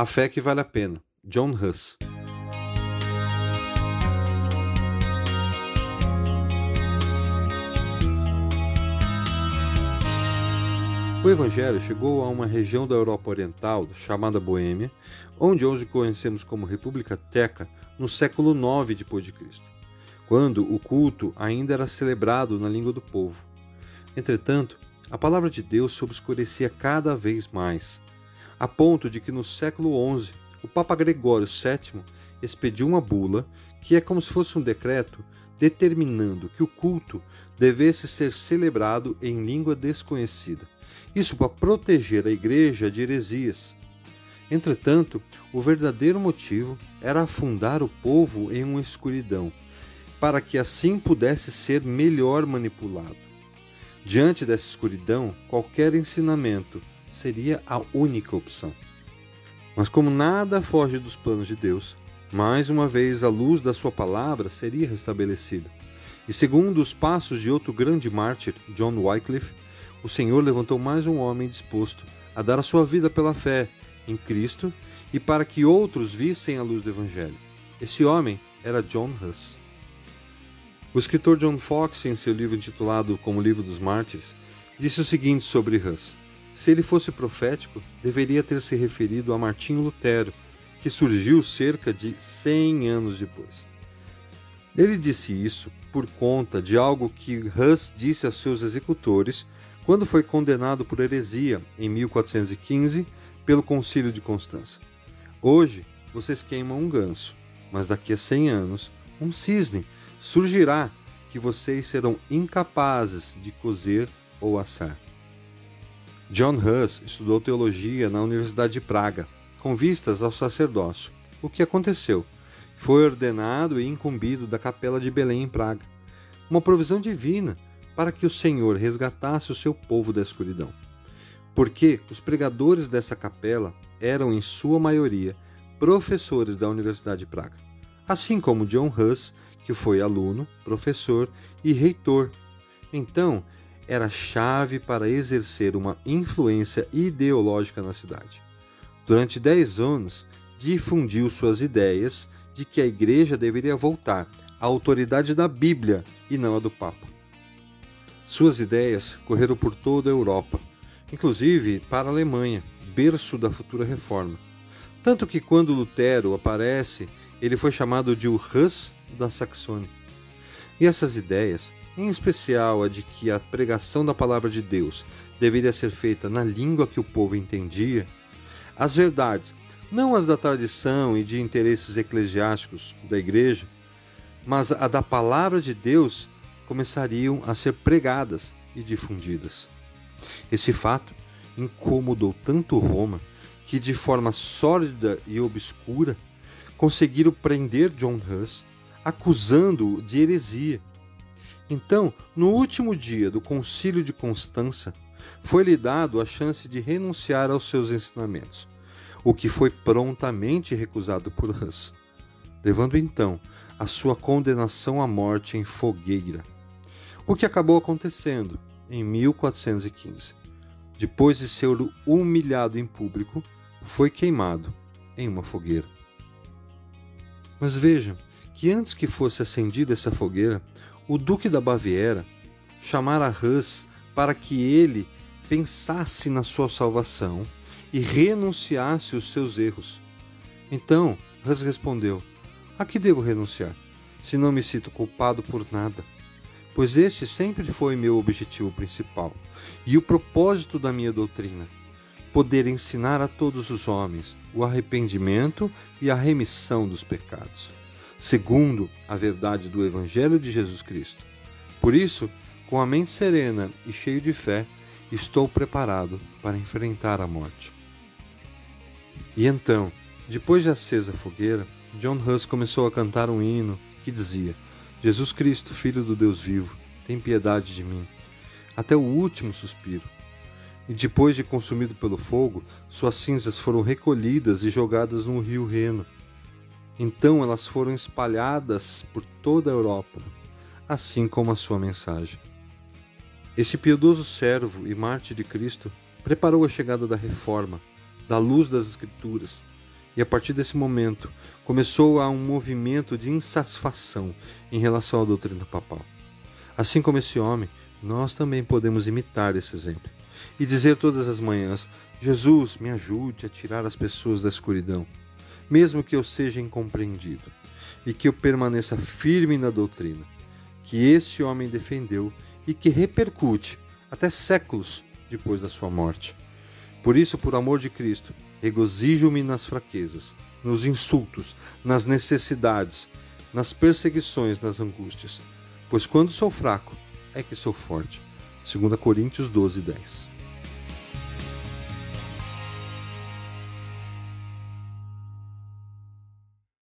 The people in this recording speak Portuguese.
A Fé que Vale a Pena, John Huss. O Evangelho chegou a uma região da Europa Oriental, chamada Boêmia, onde hoje conhecemos como República Teca, no século IX d.C., quando o culto ainda era celebrado na língua do povo. Entretanto, a palavra de Deus se obscurecia cada vez mais, a ponto de que no século XI o Papa Gregório VII expediu uma bula que é como se fosse um decreto determinando que o culto devesse ser celebrado em língua desconhecida. Isso para proteger a igreja de heresias. Entretanto, o verdadeiro motivo era afundar o povo em uma escuridão, para que assim pudesse ser melhor manipulado. Diante dessa escuridão, qualquer ensinamento seria a única opção. Mas como nada foge dos planos de Deus, mais uma vez a luz da sua palavra seria restabelecida. E segundo os passos de outro grande mártir, John Wycliffe, o Senhor levantou mais um homem disposto a dar a sua vida pela fé em Cristo e para que outros vissem a luz do Evangelho. Esse homem era John Huss. O escritor John Fox, em seu livro intitulado Como Livro dos Mártires, disse o seguinte sobre Huss: Se ele fosse profético, deveria ter se referido a Martinho Lutero, que surgiu cerca de 100 anos depois. Ele disse isso por conta de algo que Huss disse aos seus executores quando foi condenado por heresia em 1415 pelo Concílio de Constança. Hoje vocês queimam um ganso, mas daqui a 100 anos um cisne surgirá que vocês serão incapazes de cozer ou assar. John Huss estudou teologia na Universidade de Praga, com vistas ao sacerdócio. O que aconteceu? Foi ordenado e incumbido da Capela de Belém em Praga. Uma provisão divina para que o Senhor resgatasse o seu povo da escuridão. Porque os pregadores dessa capela eram, em sua maioria, professores da Universidade de Praga, assim como John Huss, que foi aluno, professor e reitor. Então, era chave para exercer uma influência ideológica na cidade. Durante dez anos, difundiu suas ideias de que a igreja deveria voltar à autoridade da Bíblia e não a do Papa. Suas ideias correram por toda a Europa, inclusive para a Alemanha, berço da futura reforma. Tanto que quando Lutero aparece, ele foi chamado de o Hus da Saxônia. E essas ideias, em especial a de que a pregação da palavra de Deus deveria ser feita na língua que o povo entendia, as verdades, não as da tradição e de interesses eclesiásticos da igreja, mas a da palavra de Deus começariam a ser pregadas e difundidas. Esse fato incomodou tanto Roma que, de forma sórdida e obscura, conseguiram prender John Hus, acusando-o de heresia. Então, no último dia do Concílio de Constança, foi-lhe dado a chance de renunciar aos seus ensinamentos, o que foi prontamente recusado por Hus, levando então a sua condenação à morte em fogueira. O que acabou acontecendo em 1415. Depois de ser humilhado em público, foi queimado em uma fogueira. Mas vejam que antes que fosse acendida essa fogueira, o Duque da Baviera chamara Hus para que ele pensasse na sua salvação e renunciasse os seus erros. Então, Hus respondeu: A que devo renunciar, se não me sinto culpado por nada? pois este sempre foi meu objetivo principal e o propósito da minha doutrina: poder ensinar a todos os homens o arrependimento e a remissão dos pecados, segundo a verdade do Evangelho de Jesus Cristo. Por isso, com a mente serena e cheio de fé, estou preparado para enfrentar a morte. E então, depois de acesa a fogueira, John Huss começou a cantar um hino que dizia: Jesus Cristo, Filho do Deus vivo, tem piedade de mim, até o último suspiro. E depois de consumido pelo fogo, suas cinzas foram recolhidas e jogadas no rio Reno. Então elas foram espalhadas por toda a Europa, assim como a sua mensagem. Este piedoso servo e mártir de Cristo preparou a chegada da reforma, da luz das Escrituras, E a partir desse momento começou a um movimento de insatisfação em relação à doutrina papal. Assim como esse homem, nós também podemos imitar esse exemplo e dizer todas as manhãs: Jesus, me ajude a tirar as pessoas da escuridão, mesmo que eu seja incompreendido, e que eu permaneça firme na doutrina que esse homem defendeu e que repercute até séculos depois da sua morte. Por isso, por amor de Cristo, regozijo-me nas fraquezas, nos insultos, nas necessidades, nas perseguições, nas angústias, pois quando sou fraco é que sou forte. 2 Coríntios 12, 10.